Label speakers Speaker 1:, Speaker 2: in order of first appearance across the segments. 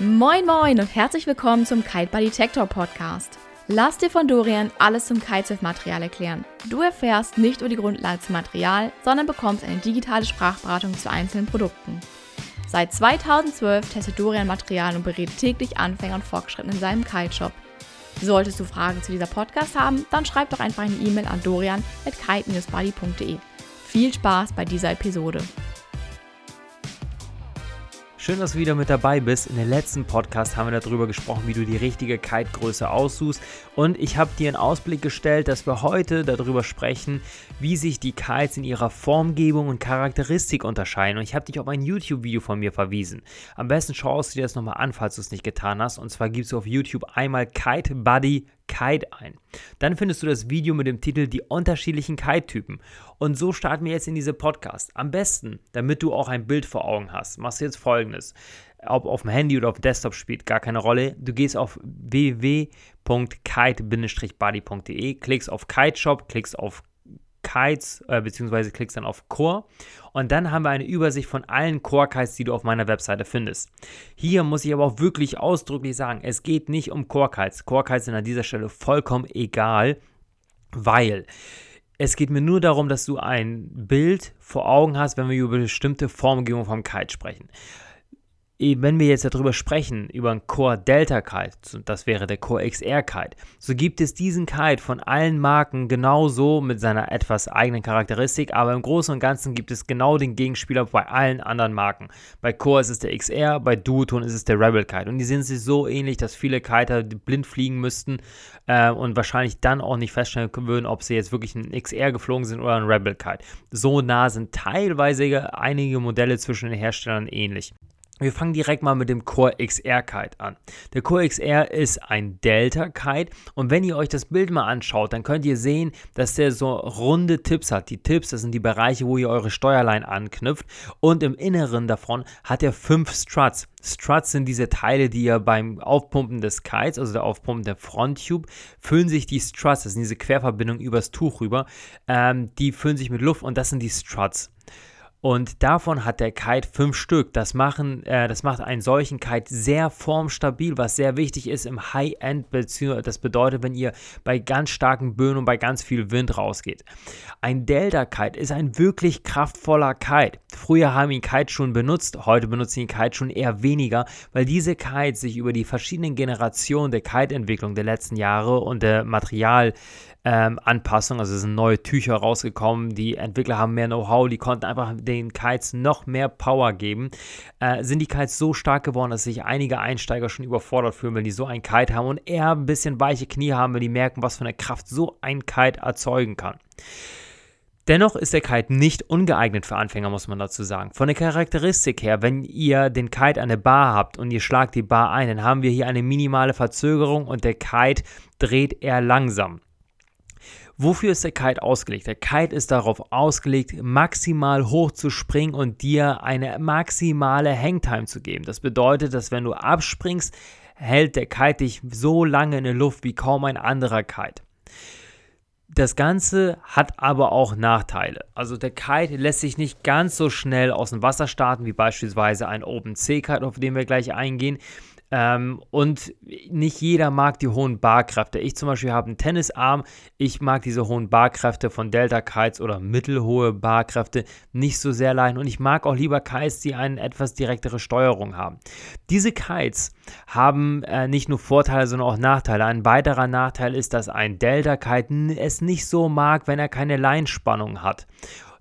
Speaker 1: Moin Moin und herzlich willkommen zum Kite Buddy Detector Podcast. Lass dir von Dorian alles zum Kitesurf-Material erklären. Du erfährst nicht nur die Grundlage zum Material, sondern bekommst eine digitale Sprachberatung zu einzelnen Produkten. Seit 2012 testet Dorian Material und berät täglich Anfänger und Fortgeschrittene in seinem Kite-Shop. Solltest du Fragen zu dieser Podcast haben, dann schreib doch einfach eine E-Mail an dorian.kite-buddy.de. Viel Spaß bei dieser Episode.
Speaker 2: Schön, dass du wieder mit dabei bist. In der letzten Podcast haben wir darüber gesprochen, wie du die richtige Kite-Größe aussuchst. Und ich habe dir einen Ausblick gestellt, dass wir heute darüber sprechen, wie sich die Kites in ihrer Formgebung und Charakteristik unterscheiden. Und ich habe dich auf ein YouTube-Video von mir verwiesen. Am besten schaust du dir das nochmal an, falls du es nicht getan hast. Und zwar gibst du auf YouTube einmal Kite Buddy Kite ein. Dann findest du das Video mit dem Titel Die unterschiedlichen Kite-Typen. Und so starten wir jetzt in diese Podcast. Am besten, damit du auch ein Bild vor Augen hast, machst du jetzt folgendes. Ob auf dem Handy oder auf dem Desktop spielt gar keine Rolle. Du gehst auf www.kite-buddy.de, klickst auf Kite Shop, klickst auf Kites, äh, beziehungsweise klickst dann auf Core und dann haben wir eine Übersicht von allen Core Kites, die du auf meiner Webseite findest. Hier muss ich aber auch wirklich ausdrücklich sagen, es geht nicht um Core Kites. Core Kites sind an dieser Stelle vollkommen egal, weil es geht mir nur darum, dass du ein Bild vor Augen hast, wenn wir über bestimmte Formgebung vom Kite sprechen wenn wir jetzt darüber sprechen, über einen Core Delta Kite, das wäre der Core XR Kite, so gibt es diesen Kite von allen Marken genauso mit seiner etwas eigenen Charakteristik, aber im Großen und Ganzen gibt es genau den Gegenspieler bei allen anderen Marken. Bei Core ist es der XR, bei Duoton ist es der Rebel Kite und die sind sich so ähnlich, dass viele Kiter blind fliegen müssten äh, und wahrscheinlich dann auch nicht feststellen würden, ob sie jetzt wirklich ein XR geflogen sind oder ein Rebel Kite. So nah sind teilweise einige Modelle zwischen den Herstellern ähnlich. Wir fangen direkt mal mit dem Core XR Kite an. Der Core XR ist ein Delta Kite und wenn ihr euch das Bild mal anschaut, dann könnt ihr sehen, dass der so runde Tipps hat. Die Tipps, das sind die Bereiche, wo ihr eure Steuerlein anknüpft und im Inneren davon hat er fünf Struts. Struts sind diese Teile, die ihr beim Aufpumpen des Kites, also der Aufpumpen der Fronttube, füllen sich die Struts, das sind diese Querverbindungen übers Tuch rüber, ähm, die füllen sich mit Luft und das sind die Struts. Und davon hat der Kite fünf Stück. Das, machen, äh, das macht einen solchen Kite sehr formstabil, was sehr wichtig ist im High-End. Das bedeutet, wenn ihr bei ganz starken Böen und bei ganz viel Wind rausgeht. Ein Delta-Kite ist ein wirklich kraftvoller Kite. Früher haben ihn Kite schon benutzt, heute benutzen ihn Kite schon eher weniger, weil diese Kites sich über die verschiedenen Generationen der Kite-Entwicklung der letzten Jahre und der Material ähm, Anpassung. Also es sind neue Tücher rausgekommen. Die Entwickler haben mehr Know-how, die konnten einfach den Kites noch mehr Power geben. Äh, sind die Kites so stark geworden, dass sich einige Einsteiger schon überfordert fühlen, wenn die so einen Kite haben und eher ein bisschen weiche Knie haben, wenn die merken, was für eine Kraft so ein Kite erzeugen kann. Dennoch ist der Kite nicht ungeeignet für Anfänger, muss man dazu sagen. Von der Charakteristik her, wenn ihr den Kite an der Bar habt und ihr schlagt die Bar ein, dann haben wir hier eine minimale Verzögerung und der Kite dreht eher langsam. Wofür ist der Kite ausgelegt? Der Kite ist darauf ausgelegt, maximal hoch zu springen und dir eine maximale Hangtime zu geben. Das bedeutet, dass wenn du abspringst, hält der Kite dich so lange in der Luft wie kaum ein anderer Kite. Das Ganze hat aber auch Nachteile. Also der Kite lässt sich nicht ganz so schnell aus dem Wasser starten wie beispielsweise ein OpenC-Kite, auf den wir gleich eingehen. Ähm, und nicht jeder mag die hohen Barkräfte. Ich zum Beispiel habe einen Tennisarm. Ich mag diese hohen Barkräfte von Delta Kites oder mittelhohe Barkräfte nicht so sehr leiden. Und ich mag auch lieber Kites, die eine etwas direktere Steuerung haben. Diese Kites haben äh, nicht nur Vorteile, sondern auch Nachteile. Ein weiterer Nachteil ist, dass ein Delta Kite es nicht so mag, wenn er keine Leinspannung hat.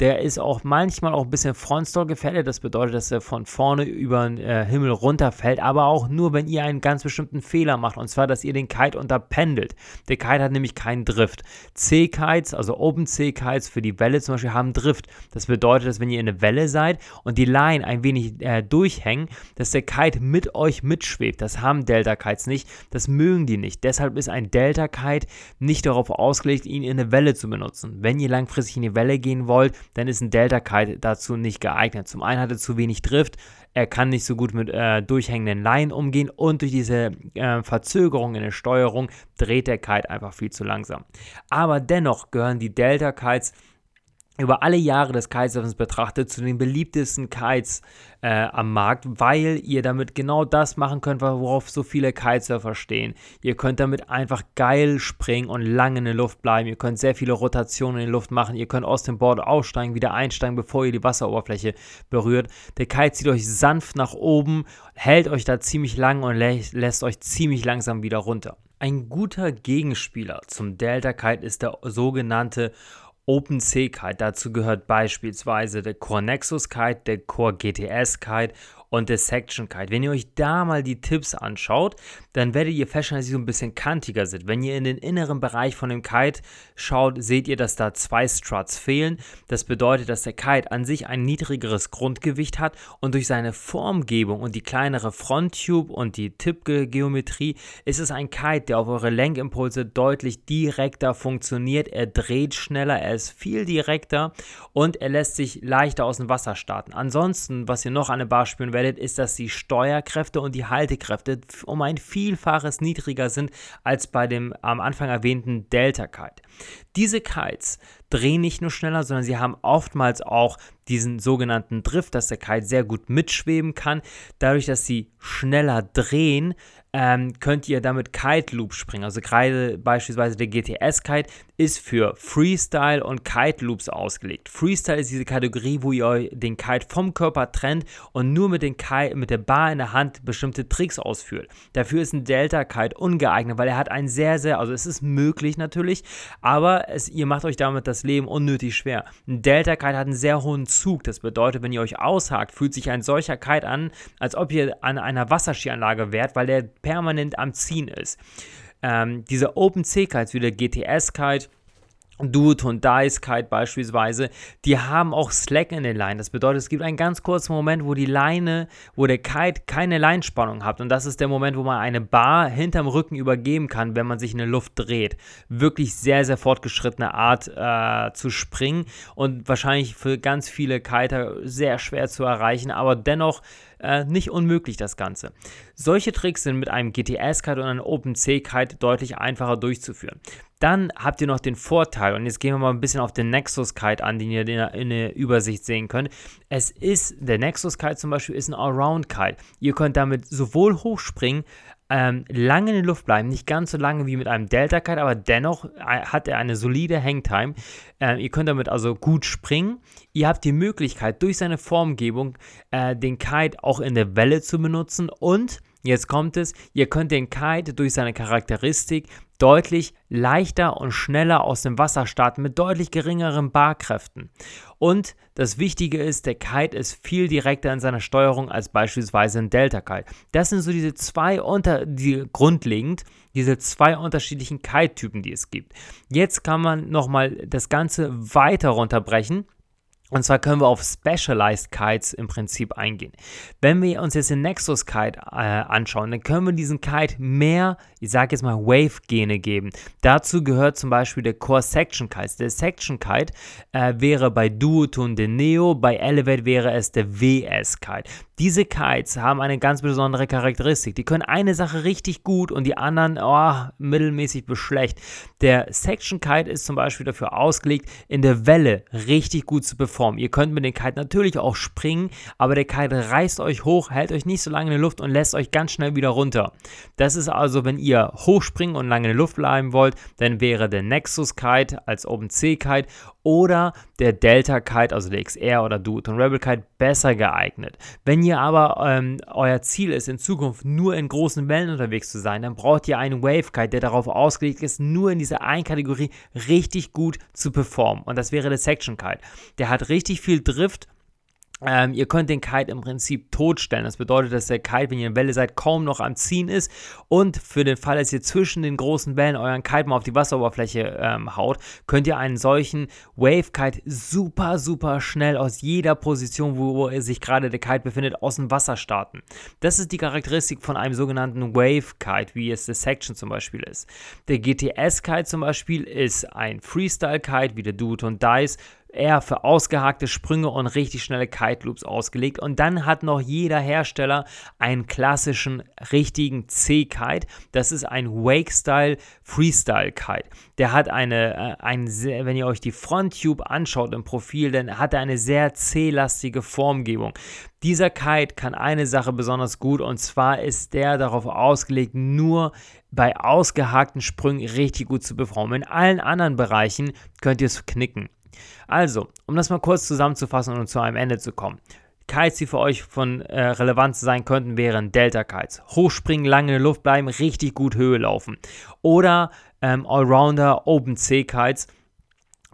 Speaker 2: Der ist auch manchmal auch ein bisschen Frontstall gefährdet. Das bedeutet, dass er von vorne über den äh, Himmel runterfällt. Aber auch nur, wenn ihr einen ganz bestimmten Fehler macht. Und zwar, dass ihr den Kite unterpendelt. Der Kite hat nämlich keinen Drift. C-Kites, also Open-C-Kites für die Welle zum Beispiel, haben Drift. Das bedeutet, dass wenn ihr in eine Welle seid und die Line ein wenig äh, durchhängen, dass der Kite mit euch mitschwebt. Das haben Delta-Kites nicht. Das mögen die nicht. Deshalb ist ein Delta-Kite nicht darauf ausgelegt, ihn in eine Welle zu benutzen. Wenn ihr langfristig in die Welle gehen wollt, dann ist ein Delta Kite dazu nicht geeignet. Zum einen hat er zu wenig Drift, er kann nicht so gut mit äh, durchhängenden Leinen umgehen und durch diese äh, Verzögerung in der Steuerung dreht der Kite einfach viel zu langsam. Aber dennoch gehören die Delta Kites über alle Jahre des Kitesurfens betrachtet zu den beliebtesten Kites äh, am Markt, weil ihr damit genau das machen könnt, worauf so viele Kitesurfer stehen. Ihr könnt damit einfach geil springen und lange in der Luft bleiben. Ihr könnt sehr viele Rotationen in der Luft machen. Ihr könnt aus dem Board aussteigen, wieder einsteigen, bevor ihr die Wasseroberfläche berührt. Der Kite zieht euch sanft nach oben, hält euch da ziemlich lang und lä lässt euch ziemlich langsam wieder runter. Ein guter Gegenspieler zum Delta Kite ist der sogenannte OpenC-Kite. Dazu gehört beispielsweise der Core Nexus Kite, der Core GTS Kite und der Section Kite. Wenn ihr euch da mal die Tipps anschaut, dann werdet ihr feststellen, dass sie so ein bisschen kantiger sind. Wenn ihr in den inneren Bereich von dem Kite schaut, seht ihr, dass da zwei Struts fehlen. Das bedeutet, dass der Kite an sich ein niedrigeres Grundgewicht hat und durch seine Formgebung und die kleinere Fronttube und die Tippgeometrie ist es ein Kite, der auf eure Lenkimpulse deutlich direkter funktioniert. Er dreht schneller, er ist viel direkter und er lässt sich leichter aus dem Wasser starten. Ansonsten, was ihr noch an der Bar spüren werdet, werdet, ist, dass die Steuerkräfte und die Haltekräfte um ein Vielfaches niedriger sind als bei dem am Anfang erwähnten Delta Kite. Diese Kites drehen nicht nur schneller, sondern sie haben oftmals auch diesen sogenannten Drift, dass der Kite sehr gut mitschweben kann. Dadurch, dass sie schneller drehen, ähm, könnt ihr damit Kite Loop springen. Also gerade beispielsweise der GTS Kite ist für Freestyle und Kite Loops ausgelegt. Freestyle ist diese Kategorie, wo ihr den Kite vom Körper trennt und nur mit, den Kite, mit der Bar in der Hand bestimmte Tricks ausführt. Dafür ist ein Delta Kite ungeeignet, weil er hat ein sehr, sehr, also es ist möglich natürlich, aber es, ihr macht euch damit das Leben unnötig schwer. Ein Delta Kite hat einen sehr hohen Zug. Das bedeutet, wenn ihr euch aushakt, fühlt sich ein solcher Kite an, als ob ihr an einer Wasserskianlage wärt, weil der permanent am Ziehen ist. Ähm, diese OpenC-Kites wie der GTS-Kite Duoton Dice Kite beispielsweise, die haben auch Slack in den Leinen. Das bedeutet, es gibt einen ganz kurzen Moment, wo die Leine, wo der Kite keine Leinspannung hat. Und das ist der Moment, wo man eine Bar hinterm Rücken übergeben kann, wenn man sich in der Luft dreht. Wirklich sehr, sehr fortgeschrittene Art äh, zu springen und wahrscheinlich für ganz viele Kiter sehr schwer zu erreichen, aber dennoch äh, nicht unmöglich das Ganze. Solche Tricks sind mit einem GTS-Kite und einem OpenC-Kite deutlich einfacher durchzuführen. Dann habt ihr noch den Vorteil, und jetzt gehen wir mal ein bisschen auf den Nexus Kite an, den ihr in der Übersicht sehen könnt. Es ist, der Nexus Kite zum Beispiel ist ein Allround Kite. Ihr könnt damit sowohl hochspringen, ähm, lange in der Luft bleiben, nicht ganz so lange wie mit einem Delta Kite, aber dennoch äh, hat er eine solide Hangtime. Ähm, ihr könnt damit also gut springen. Ihr habt die Möglichkeit, durch seine Formgebung äh, den Kite auch in der Welle zu benutzen und Jetzt kommt es, ihr könnt den Kite durch seine Charakteristik deutlich leichter und schneller aus dem Wasser starten mit deutlich geringeren Barkräften. Und das Wichtige ist, der Kite ist viel direkter in seiner Steuerung als beispielsweise ein Delta Kite. Das sind so diese zwei unter die grundlegend diese zwei unterschiedlichen Kite-Typen, die es gibt. Jetzt kann man nochmal das Ganze weiter runterbrechen und zwar können wir auf Specialized Kites im Prinzip eingehen. Wenn wir uns jetzt den Nexus Kite äh, anschauen, dann können wir diesen Kite mehr, ich sage jetzt mal Wave-Gene geben. Dazu gehört zum Beispiel der Core Section Kite. Der Section Kite äh, wäre bei Duotone der Neo, bei Elevate wäre es der WS Kite. Diese Kites haben eine ganz besondere Charakteristik. Die können eine Sache richtig gut und die anderen oh, mittelmäßig beschlecht. Der Section Kite ist zum Beispiel dafür ausgelegt, in der Welle richtig gut zu performen. Ihr könnt mit dem Kite natürlich auch springen, aber der Kite reißt euch hoch, hält euch nicht so lange in der Luft und lässt euch ganz schnell wieder runter. Das ist also, wenn ihr hochspringen und lange in der Luft bleiben wollt, dann wäre der Nexus Kite als OpenC Kite oder der Delta Kite, also der XR oder Duoton Rebel Kite, besser geeignet. Wenn ihr aber ähm, euer Ziel ist, in Zukunft nur in großen Wellen unterwegs zu sein, dann braucht ihr einen Wave Kite, der darauf ausgelegt ist, nur in dieser einen Kategorie richtig gut zu performen. Und das wäre der Section Kite. Der hat richtig viel Drift ähm, ihr könnt den Kite im Prinzip totstellen. Das bedeutet, dass der Kite, wenn ihr in Welle seid, kaum noch am Ziehen ist. Und für den Fall, dass ihr zwischen den großen Wellen euren Kite mal auf die Wasseroberfläche ähm, haut, könnt ihr einen solchen Wave Kite super, super schnell aus jeder Position, wo, wo sich gerade der Kite befindet, aus dem Wasser starten. Das ist die Charakteristik von einem sogenannten Wave Kite, wie es der Section zum Beispiel ist. Der GTS Kite zum Beispiel ist ein Freestyle Kite, wie der Duoton Dice, eher für ausgehakte Sprünge und richtig schnelle Kite Loops ausgelegt. Und dann hat noch jeder Hersteller einen klassischen, richtigen C-Kite. Das ist ein Wake-Style Freestyle-Kite. Der hat eine, äh, ein sehr, wenn ihr euch die Fronttube anschaut im Profil, dann hat er eine sehr C-lastige Formgebung. Dieser Kite kann eine Sache besonders gut und zwar ist der darauf ausgelegt, nur bei ausgehakten Sprüngen richtig gut zu performen. In allen anderen Bereichen könnt ihr es knicken. Also, um das mal kurz zusammenzufassen und zu einem Ende zu kommen. Kites, die für euch von äh, Relevanz sein könnten, wären Delta-Kites. Hochspringen, lange in der Luft bleiben, richtig gut Höhe laufen. Oder ähm, Allrounder, Open C-Kites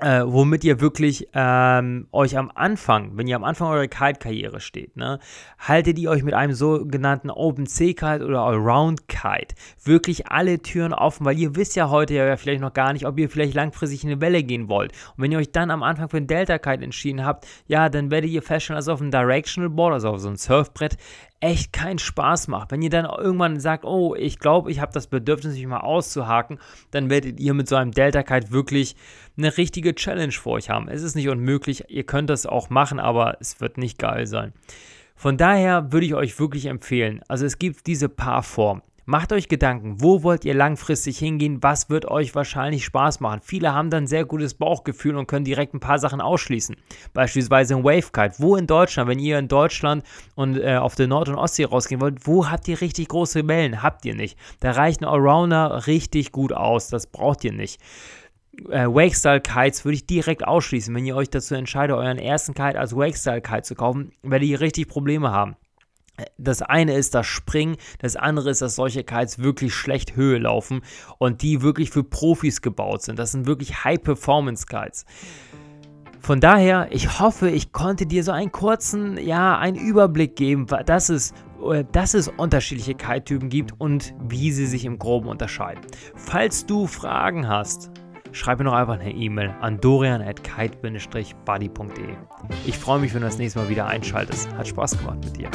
Speaker 2: äh, womit ihr wirklich ähm, euch am Anfang, wenn ihr am Anfang eurer Kite-Karriere steht, ne, haltet ihr euch mit einem sogenannten Open-C-Kite oder Allround-Kite wirklich alle Türen offen, weil ihr wisst ja heute ja vielleicht noch gar nicht, ob ihr vielleicht langfristig in eine Welle gehen wollt. Und wenn ihr euch dann am Anfang für ein Delta-Kite entschieden habt, ja, dann werdet ihr feststellen, dass auf einem Directional Board, also auf so einem Surfbrett, echt keinen Spaß macht. Wenn ihr dann irgendwann sagt, oh, ich glaube, ich habe das Bedürfnis, mich mal auszuhaken, dann werdet ihr mit so einem Delta Kite wirklich eine richtige Challenge vor euch haben. Es ist nicht unmöglich, ihr könnt das auch machen, aber es wird nicht geil sein. Von daher würde ich euch wirklich empfehlen, also es gibt diese paar Formen. Macht euch Gedanken, wo wollt ihr langfristig hingehen, was wird euch wahrscheinlich Spaß machen. Viele haben dann sehr gutes Bauchgefühl und können direkt ein paar Sachen ausschließen. Beispielsweise ein Wavekite. Wo in Deutschland, wenn ihr in Deutschland und äh, auf der Nord- und Ostsee rausgehen wollt, wo habt ihr richtig große Wellen? Habt ihr nicht. Da reicht ein Allrounder richtig gut aus. Das braucht ihr nicht äh, Wake-Style-Kites würde ich direkt ausschließen. Wenn ihr euch dazu entscheidet, euren ersten Kite als Wake-Style-Kite zu kaufen, werdet ihr richtig Probleme haben. Das eine ist das Springen, das andere ist, dass solche Kites wirklich schlecht Höhe laufen und die wirklich für Profis gebaut sind. Das sind wirklich High-Performance-Kites. Von daher, ich hoffe, ich konnte dir so einen kurzen, ja, einen Überblick geben, dass es, äh, dass es unterschiedliche Kite-Typen gibt und wie sie sich im Groben unterscheiden. Falls du Fragen hast, schreib mir noch einfach eine E-Mail an dorian.kite-buddy.de. Ich freue mich, wenn du das nächste Mal wieder einschaltest. Hat Spaß gemacht mit dir.